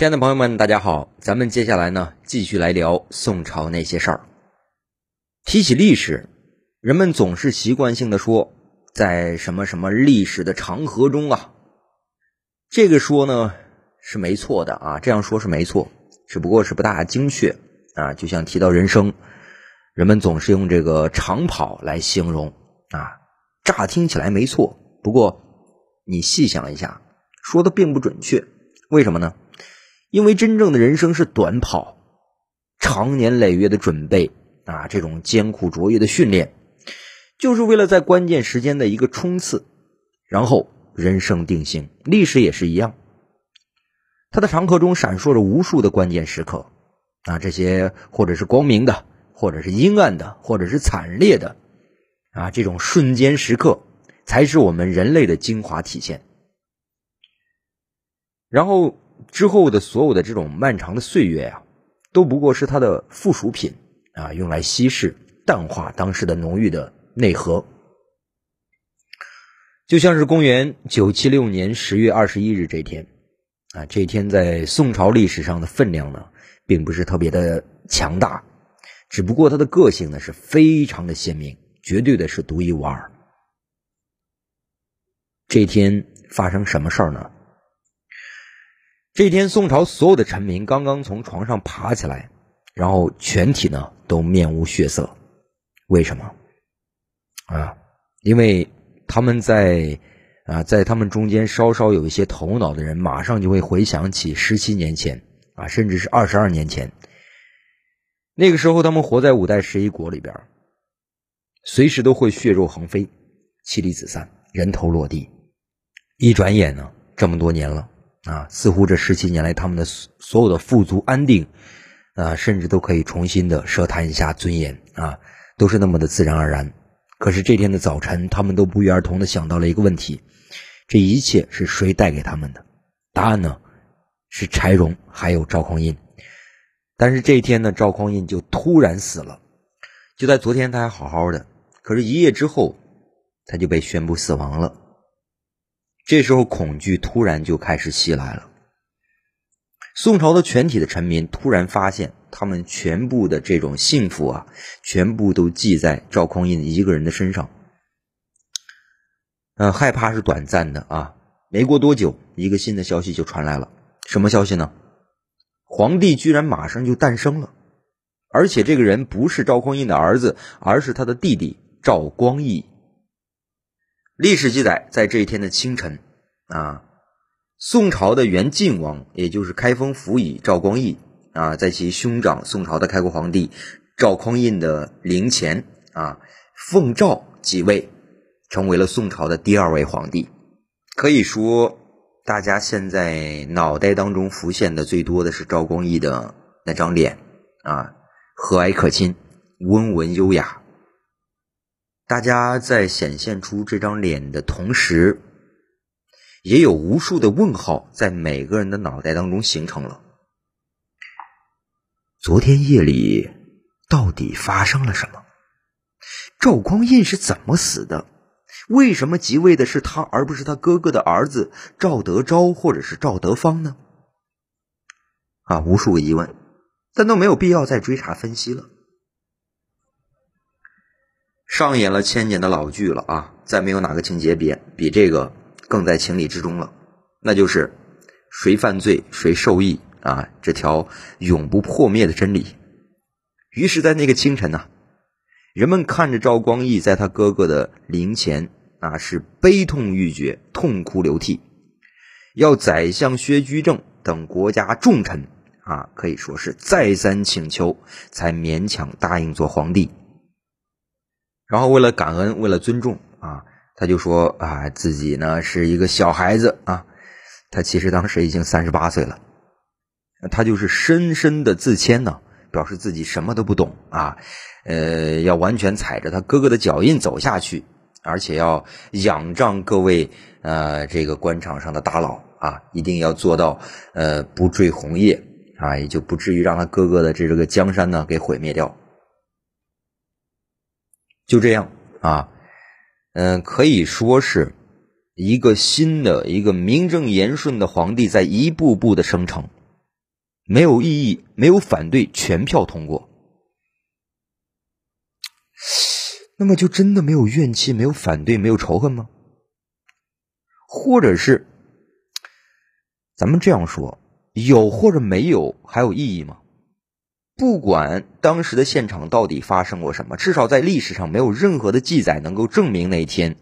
亲爱的朋友们，大家好，咱们接下来呢，继续来聊宋朝那些事儿。提起历史，人们总是习惯性的说，在什么什么历史的长河中啊，这个说呢是没错的啊，这样说是没错，只不过是不大精确啊。就像提到人生，人们总是用这个长跑来形容啊，乍听起来没错，不过你细想一下，说的并不准确，为什么呢？因为真正的人生是短跑，长年累月的准备啊，这种艰苦卓越的训练，就是为了在关键时间的一个冲刺，然后人生定型。历史也是一样，它的长河中闪烁着无数的关键时刻啊，这些或者是光明的，或者是阴暗的，或者是惨烈的啊，这种瞬间时刻才是我们人类的精华体现。然后。之后的所有的这种漫长的岁月呀，都不过是它的附属品啊，用来稀释、淡化当时的浓郁的内核。就像是公元九七六年十月二十一日这天啊，这天在宋朝历史上的分量呢，并不是特别的强大，只不过它的个性呢是非常的鲜明，绝对的是独一无二。这天发生什么事儿呢？这天，宋朝所有的臣民刚刚从床上爬起来，然后全体呢都面无血色。为什么？啊，因为他们在啊，在他们中间稍稍有一些头脑的人，马上就会回想起十七年前啊，甚至是二十二年前。那个时候，他们活在五代十一国里边，随时都会血肉横飞、妻离子散、人头落地。一转眼呢，这么多年了。啊，似乎这十七年来，他们的所有的富足安定，啊，甚至都可以重新的奢谈一下尊严啊，都是那么的自然而然。可是这天的早晨，他们都不约而同的想到了一个问题：这一切是谁带给他们的？答案呢，是柴荣还有赵匡胤。但是这一天呢，赵匡胤就突然死了。就在昨天，他还好好的，可是，一夜之后，他就被宣布死亡了。这时候，恐惧突然就开始袭来了。宋朝的全体的臣民突然发现，他们全部的这种幸福啊，全部都记在赵匡胤一个人的身上。嗯，害怕是短暂的啊。没过多久，一个新的消息就传来了。什么消息呢？皇帝居然马上就诞生了，而且这个人不是赵匡胤的儿子，而是他的弟弟赵光义。历史记载，在这一天的清晨，啊，宋朝的原晋王，也就是开封府尹赵光义，啊，在其兄长宋朝的开国皇帝赵匡胤的陵前，啊，奉诏即位，成为了宋朝的第二位皇帝。可以说，大家现在脑袋当中浮现的最多的是赵光义的那张脸，啊，和蔼可亲，温文优雅。大家在显现出这张脸的同时，也有无数的问号在每个人的脑袋当中形成了。昨天夜里到底发生了什么？赵匡胤是怎么死的？为什么即位的是他，而不是他哥哥的儿子赵德昭或者是赵德芳呢？啊，无数个疑问，但都没有必要再追查分析了。上演了千年的老剧了啊！再没有哪个情节比比这个更在情理之中了，那就是谁犯罪谁受益啊！这条永不破灭的真理。于是，在那个清晨呢，人们看着赵光义在他哥哥的灵前啊，是悲痛欲绝，痛哭流涕，要宰相薛居正等国家重臣啊，可以说是再三请求，才勉强答应做皇帝。然后为了感恩，为了尊重啊，他就说啊，自己呢是一个小孩子啊，他其实当时已经三十八岁了，他就是深深的自谦呢，表示自己什么都不懂啊，呃，要完全踩着他哥哥的脚印走下去，而且要仰仗各位呃这个官场上的大佬啊，一定要做到呃不坠红叶啊，也就不至于让他哥哥的这个江山呢给毁灭掉。就这样啊，嗯，可以说是一个新的、一个名正言顺的皇帝在一步步的生成。没有异议，没有反对，全票通过。那么就真的没有怨气，没有反对，没有仇恨吗？或者是，咱们这样说，有或者没有还有意义吗？不管当时的现场到底发生过什么，至少在历史上没有任何的记载能够证明那一天，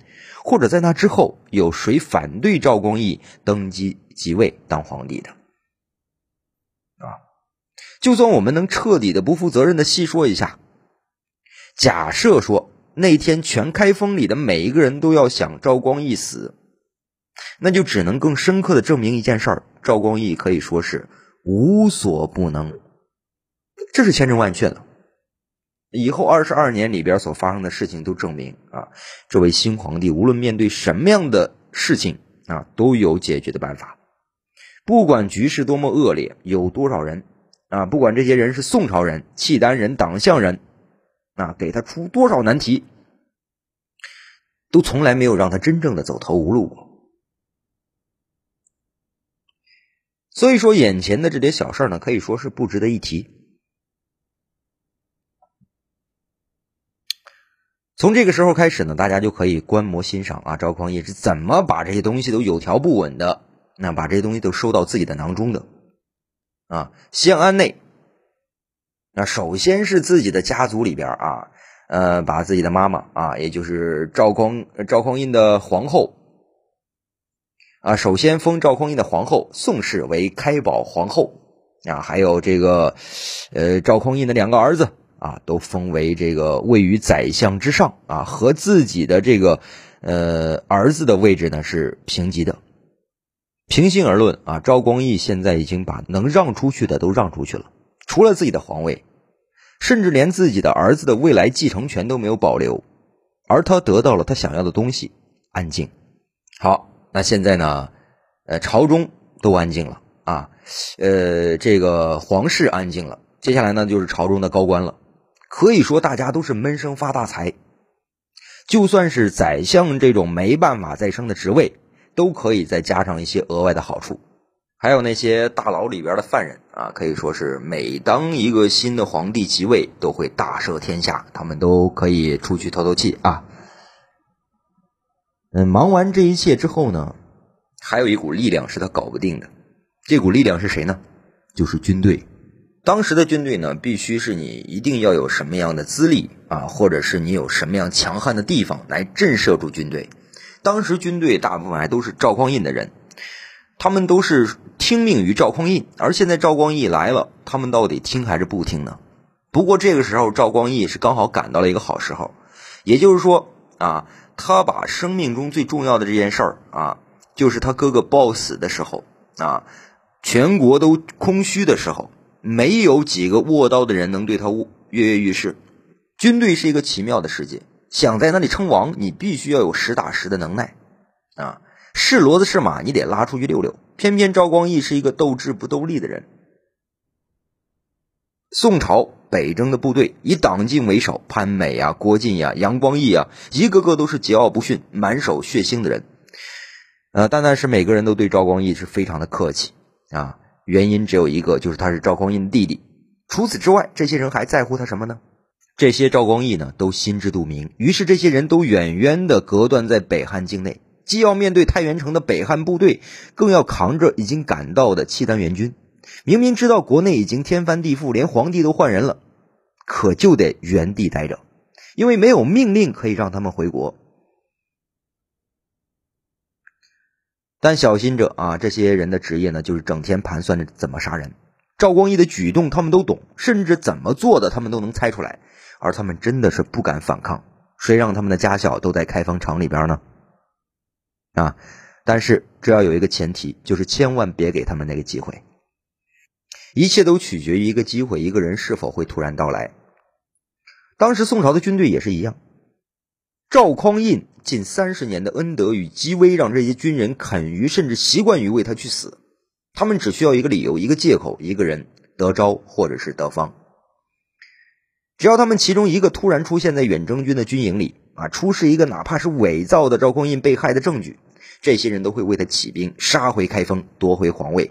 或者在那之后有谁反对赵光义登基即位当皇帝的。啊，就算我们能彻底的不负责任的细说一下，假设说那天全开封里的每一个人都要想赵光义死。那就只能更深刻的证明一件事儿：赵光义可以说是无所不能，这是千真万确的。以后二十二年里边所发生的事情都证明啊，这位新皇帝无论面对什么样的事情啊，都有解决的办法。不管局势多么恶劣，有多少人啊，不管这些人是宋朝人、契丹人、党项人啊，给他出多少难题，都从来没有让他真正的走投无路过。所以说，眼前的这点小事呢，可以说是不值得一提。从这个时候开始呢，大家就可以观摩欣赏啊，赵匡胤是怎么把这些东西都有条不紊的，那把这些东西都收到自己的囊中的啊。县安内，那首先是自己的家族里边啊，呃，把自己的妈妈啊，也就是赵匡赵匡胤的皇后。啊，首先封赵匡胤的皇后宋氏为开宝皇后，啊，还有这个，呃，赵匡胤的两个儿子啊，都封为这个位于宰相之上啊，和自己的这个呃儿子的位置呢是平级的。平心而论啊，赵光义现在已经把能让出去的都让出去了，除了自己的皇位，甚至连自己的儿子的未来继承权都没有保留，而他得到了他想要的东西——安静。好。那现在呢？呃，朝中都安静了啊，呃，这个皇室安静了。接下来呢，就是朝中的高官了。可以说，大家都是闷声发大财。就算是宰相这种没办法再升的职位，都可以再加上一些额外的好处。还有那些大牢里边的犯人啊，可以说是每当一个新的皇帝即位，都会大赦天下，他们都可以出去透透气啊。嗯，忙完这一切之后呢，还有一股力量是他搞不定的。这股力量是谁呢？就是军队。当时的军队呢，必须是你一定要有什么样的资历啊，或者是你有什么样强悍的地方来震慑住军队。当时军队大部分还都是赵匡胤的人，他们都是听命于赵匡胤。而现在赵光义来了，他们到底听还是不听呢？不过这个时候赵光义是刚好赶到了一个好时候，也就是说啊。他把生命中最重要的这件事儿啊，就是他哥哥暴死的时候啊，全国都空虚的时候，没有几个握刀的人能对他跃跃欲试。军队是一个奇妙的世界，想在那里称王，你必须要有实打实的能耐啊，是骡子是马，你得拉出去溜溜。偏偏赵光义是一个斗智不斗力的人。宋朝北征的部队以党进为首，潘美啊、郭靖呀、杨光义啊，一个个都是桀骜不驯、满手血腥的人。呃，但那是每个人都对赵光义是非常的客气啊。原因只有一个，就是他是赵光义的弟弟。除此之外，这些人还在乎他什么呢？这些赵光义呢，都心知肚明。于是，这些人都远远的隔断在北汉境内，既要面对太原城的北汉部队，更要扛着已经赶到的契丹援军。明明知道国内已经天翻地覆，连皇帝都换人了，可就得原地待着，因为没有命令可以让他们回国。但小心着啊，这些人的职业呢，就是整天盘算着怎么杀人。赵光义的举动他们都懂，甚至怎么做的他们都能猜出来，而他们真的是不敢反抗。谁让他们的家小都在开封城里边呢？啊！但是这要有一个前提，就是千万别给他们那个机会。一切都取决于一个机会，一个人是否会突然到来。当时宋朝的军队也是一样，赵匡胤近三十年的恩德与积威，让这些军人肯于甚至习惯于为他去死。他们只需要一个理由、一个借口、一个人得招或者是得方。只要他们其中一个突然出现在远征军的军营里啊，出示一个哪怕是伪造的赵匡胤被害的证据，这些人都会为他起兵，杀回开封，夺回皇位。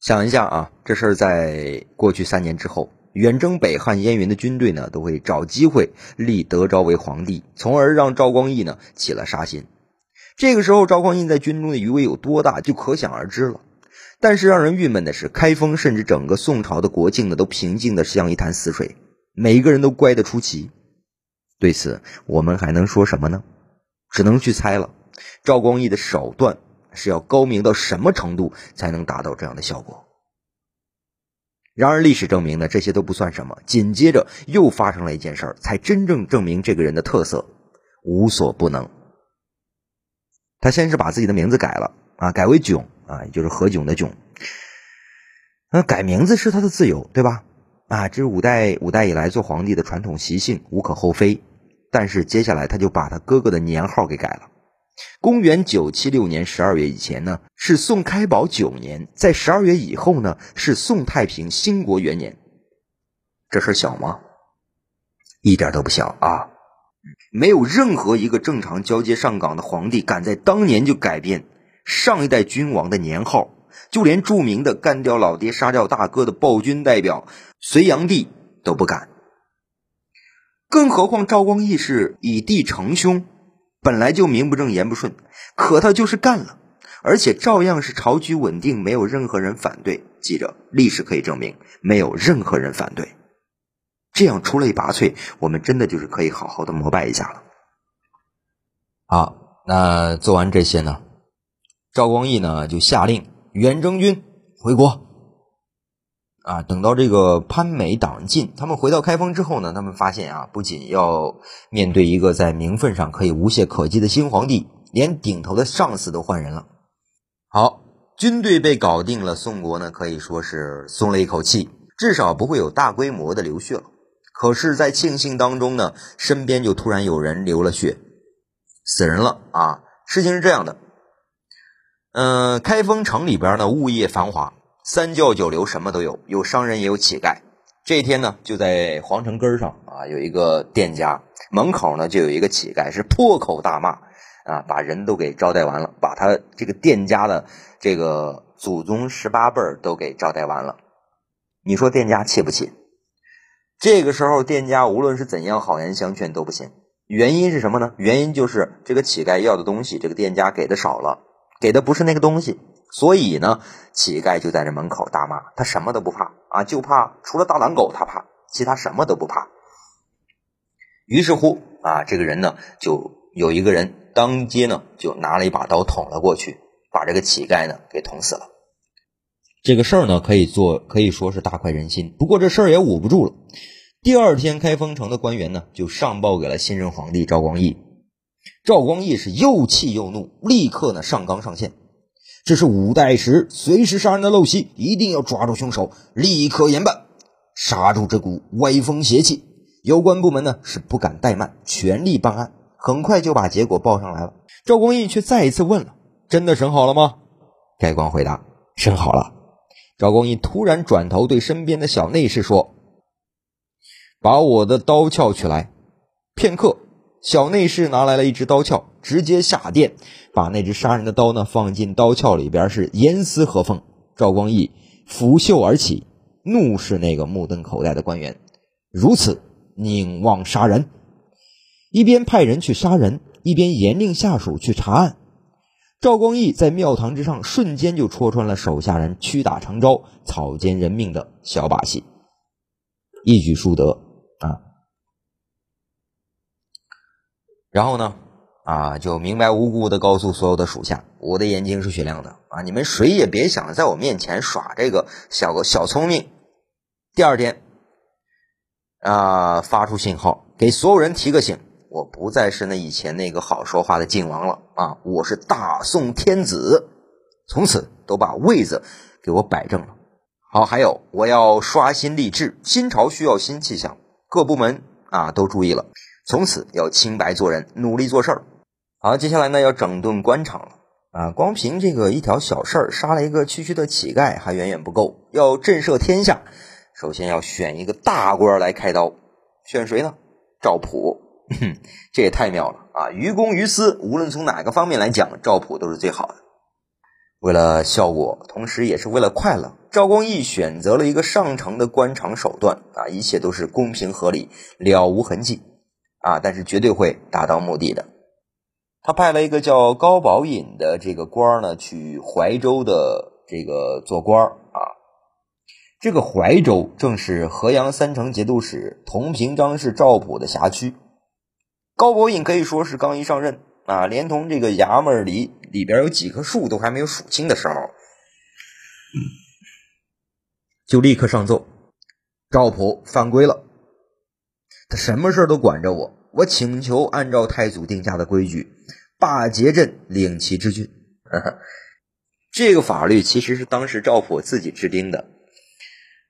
想一下啊，这事儿在过去三年之后，远征北汉燕云的军队呢，都会找机会立德昭为皇帝，从而让赵光义呢起了杀心。这个时候，赵匡胤在军中的余威有多大，就可想而知了。但是让人郁闷的是，开封甚至整个宋朝的国境呢，都平静的像一潭死水，每一个人都乖得出奇。对此，我们还能说什么呢？只能去猜了。赵光义的手段是要高明到什么程度，才能达到这样的效果？然而，历史证明呢，这些都不算什么。紧接着又发生了一件事儿，才真正证明这个人的特色无所不能。他先是把自己的名字改了啊，改为囧啊，也就是何炅的囧。那改名字是他的自由，对吧？啊，这是五代五代以来做皇帝的传统习性，无可厚非。但是接下来他就把他哥哥的年号给改了。公元九七六年十二月以前呢是宋开宝九年，在十二月以后呢是宋太平兴国元年。这事小吗？一点都不小啊！没有任何一个正常交接上岗的皇帝敢在当年就改变上一代君王的年号，就连著名的干掉老爹、杀掉大哥的暴君代表隋炀帝都不敢。更何况赵光义是以弟成兄，本来就名不正言不顺，可他就是干了，而且照样是朝局稳定，没有任何人反对。记着，历史可以证明，没有任何人反对。这样出类拔萃，我们真的就是可以好好的膜拜一下了。好，那做完这些呢，赵光义呢就下令远征军回国。啊，等到这个潘美党进，他们回到开封之后呢，他们发现啊，不仅要面对一个在名分上可以无懈可击的新皇帝，连顶头的上司都换人了。好，军队被搞定了，宋国呢可以说是松了一口气，至少不会有大规模的流血了。可是，在庆幸当中呢，身边就突然有人流了血，死人了啊！事情是这样的，嗯，开封城里边呢，物业繁华，三教九流什么都有，有商人也有乞丐。这一天呢，就在皇城根上啊，有一个店家门口呢，就有一个乞丐是破口大骂啊，把人都给招待完了，把他这个店家的这个祖宗十八辈都给招待完了。你说店家气不气？这个时候，店家无论是怎样好言相劝都不行。原因是什么呢？原因就是这个乞丐要的东西，这个店家给的少了，给的不是那个东西。所以呢，乞丐就在这门口大骂，他什么都不怕啊，就怕除了大狼狗他怕，其他什么都不怕。于是乎啊，这个人呢，就有一个人当街呢，就拿了一把刀捅了过去，把这个乞丐呢给捅死了。这个事儿呢，可以做，可以说是大快人心。不过这事儿也捂不住了。第二天，开封城的官员呢，就上报给了新任皇帝赵光义。赵光义是又气又怒，立刻呢上纲上线。这是五代时随时杀人的陋习，一定要抓住凶手，立刻严办，杀住这股歪风邪气。有关部门呢是不敢怠慢，全力办案。很快就把结果报上来了。赵光义却再一次问了：“真的审好了吗？”该官回答：“审好了。”赵光义突然转头对身边的小内侍说：“把我的刀鞘取来。”片刻，小内侍拿来了一支刀鞘，直接下殿，把那只杀人的刀呢放进刀鞘里边，是严丝合缝。赵光义拂袖而起，怒视那个目瞪口呆的官员：“如此宁望杀人！”一边派人去杀人，一边严令下属去查案。赵光义在庙堂之上，瞬间就戳穿了手下人屈打成招、草菅人命的小把戏，一举数得啊！然后呢，啊，就明白无故的告诉所有的属下，我的眼睛是雪亮的啊！你们谁也别想在我面前耍这个小小聪明。第二天，啊，发出信号，给所有人提个醒。我不再是那以前那个好说话的晋王了啊！我是大宋天子，从此都把位子给我摆正了。好，还有我要刷新吏治，新朝需要新气象，各部门啊都注意了，从此要清白做人，努力做事儿。好，接下来呢要整顿官场了啊！光凭这个一条小事儿，杀了一个区区的乞丐还远远不够，要震慑天下，首先要选一个大官来开刀，选谁呢？赵普。这也太妙了啊！于公于私，无论从哪个方面来讲，赵普都是最好的。为了效果，同时也是为了快乐，赵光义选择了一个上乘的官场手段啊，一切都是公平合理，了无痕迹啊，但是绝对会达到目的的。他派了一个叫高宝引的这个官呢，去怀州的这个做官啊。这个怀州正是河阳三城节度使同平章事赵普的辖区。高宝引可以说是刚一上任啊，连同这个衙门里。里边有几棵树都还没有数清的时候，就立刻上奏：赵普犯规了，他什么事都管着我。我请求按照太祖定下的规矩，罢节镇，领其之郡。这个法律其实是当时赵普自己制定的。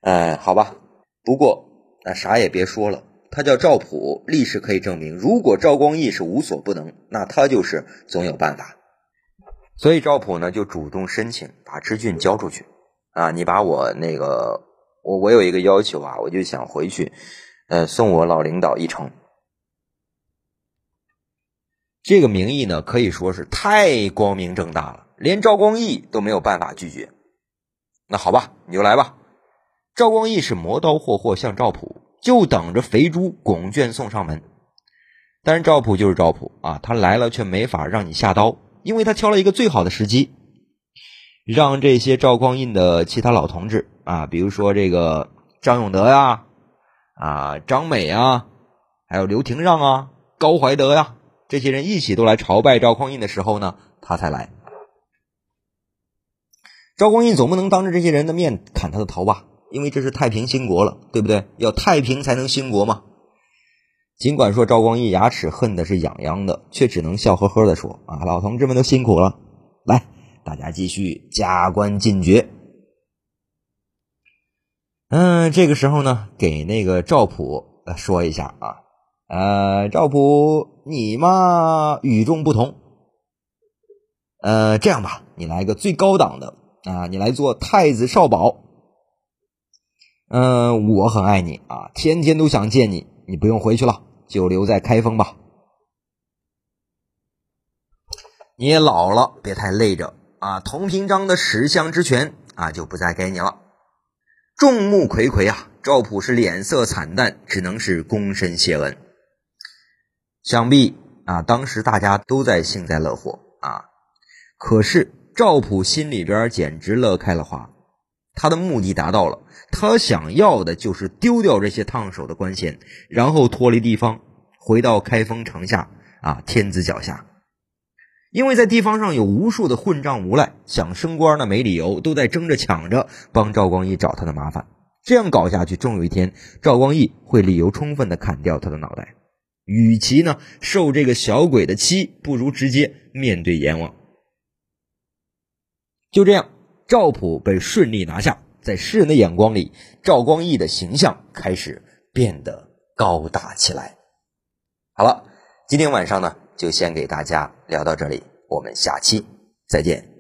哎，好吧，不过那啥也别说了，他叫赵普，历史可以证明，如果赵光义是无所不能，那他就是总有办法。所以赵普呢就主动申请把知郡交出去，啊，你把我那个我我有一个要求啊，我就想回去，呃，送我老领导一程。这个名义呢可以说是太光明正大了，连赵光义都没有办法拒绝。那好吧，你就来吧。赵光义是磨刀霍霍向赵普，就等着肥猪拱券送上门。但是赵普就是赵普啊，他来了却没法让你下刀。因为他挑了一个最好的时机，让这些赵匡胤的其他老同志啊，比如说这个张永德呀、啊啊张美啊，还有刘廷让啊、高怀德呀，这些人一起都来朝拜赵匡胤的时候呢，他才来。赵匡胤总不能当着这些人的面砍他的头吧？因为这是太平兴国了，对不对？要太平才能兴国嘛。尽管说赵光义牙齿恨的是痒痒的，却只能笑呵呵的说：“啊，老同志们都辛苦了，来，大家继续加官进爵。”嗯，这个时候呢，给那个赵普说一下啊，呃，赵普你嘛与众不同，呃，这样吧，你来个最高档的啊，你来做太子少保。嗯，我很爱你啊，天天都想见你，你不用回去了。就留在开封吧。你也老了，别太累着啊！同平章的十相之权啊，就不再给你了。众目睽睽啊，赵普是脸色惨淡，只能是躬身谢恩。想必啊，当时大家都在幸灾乐祸啊。可是赵普心里边简直乐开了花，他的目的达到了。他想要的就是丢掉这些烫手的官衔，然后脱离地方，回到开封城下啊，天子脚下。因为在地方上有无数的混账无赖，想升官呢没理由，都在争着抢着帮赵光义找他的麻烦。这样搞下去，终有一天赵光义会理由充分的砍掉他的脑袋。与其呢受这个小鬼的欺，不如直接面对阎王。就这样，赵普被顺利拿下。在世人的眼光里，赵光义的形象开始变得高大起来。好了，今天晚上呢，就先给大家聊到这里，我们下期再见。